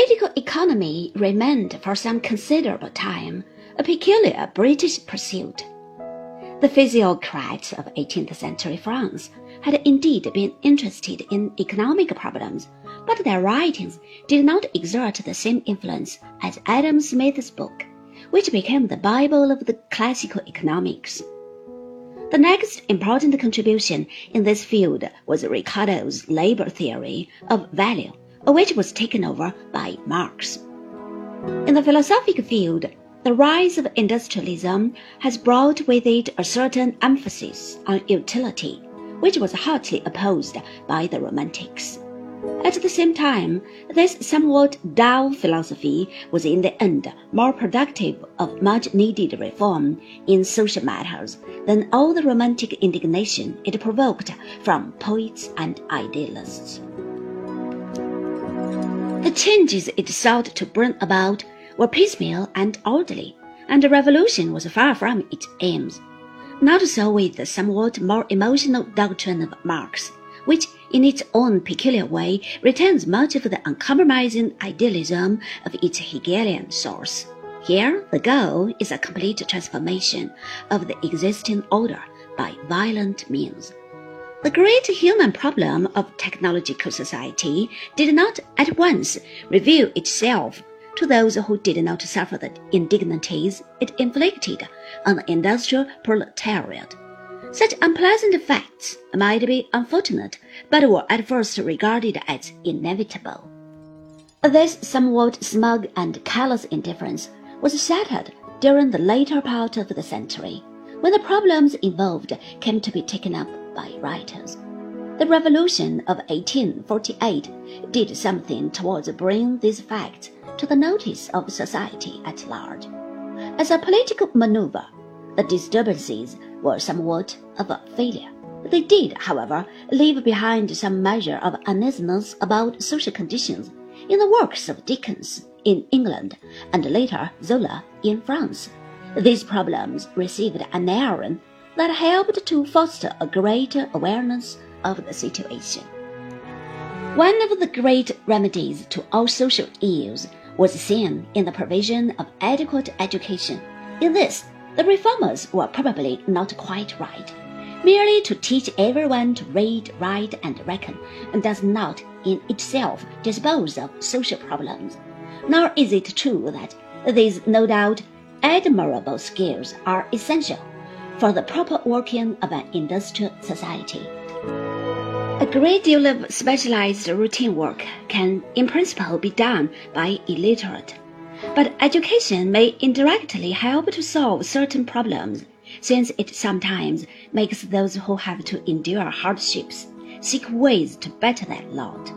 Political economy remained for some considerable time a peculiar British pursuit. The physiocrats of 18th century France had indeed been interested in economic problems, but their writings did not exert the same influence as Adam Smith's book, which became the Bible of the classical economics. The next important contribution in this field was Ricardo's labor theory of value which was taken over by Marx. In the philosophic field, the rise of industrialism has brought with it a certain emphasis on utility, which was hotly opposed by the Romantics. At the same time, this somewhat dull philosophy was in the end more productive of much needed reform in social matters than all the romantic indignation it provoked from poets and idealists. The changes it sought to bring about were piecemeal and orderly, and the revolution was far from its aims. Not so with the somewhat more emotional doctrine of Marx, which in its own peculiar way retains much of the uncompromising idealism of its Hegelian source. Here, the goal is a complete transformation of the existing order by violent means. The great human problem of technological society did not at once reveal itself to those who did not suffer the indignities it inflicted on the industrial proletariat. Such unpleasant facts might be unfortunate, but were at first regarded as inevitable. This somewhat smug and callous indifference was shattered during the later part of the century, when the problems involved came to be taken up by writers. The Revolution of 1848 did something towards bringing these facts to the notice of society at large. As a political maneuver, the disturbances were somewhat of a failure. They did, however, leave behind some measure of uneasiness about social conditions in the works of Dickens in England and later Zola in France. These problems received an airing that helped to foster a greater awareness of the situation. One of the great remedies to all social ills was seen in the provision of adequate education. In this, the reformers were probably not quite right. Merely to teach everyone to read, write, and reckon does not in itself dispose of social problems. Nor is it true that these no doubt admirable skills are essential for the proper working of an industrial society. A great deal of specialized routine work can, in principle, be done by illiterate, but education may indirectly help to solve certain problems, since it sometimes makes those who have to endure hardships seek ways to better their lot.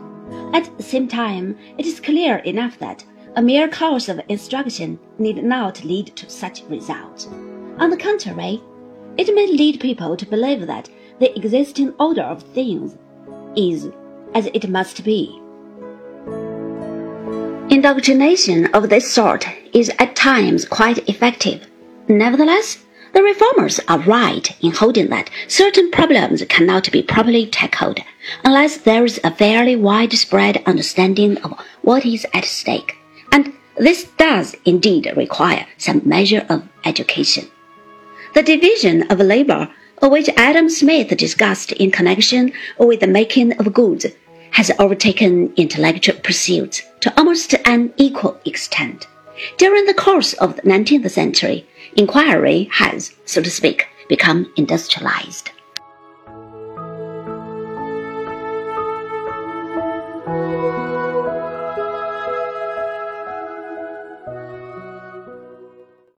At the same time, it is clear enough that a mere course of instruction need not lead to such results. On the contrary, it may lead people to believe that the existing order of things is as it must be. Indoctrination of this sort is at times quite effective. Nevertheless, the reformers are right in holding that certain problems cannot be properly tackled unless there is a fairly widespread understanding of what is at stake, and this does indeed require some measure of education. The division of labor, which Adam Smith discussed in connection with the making of goods, has overtaken intellectual pursuits to almost an equal extent. During the course of the 19th century, inquiry has, so to speak, become industrialized.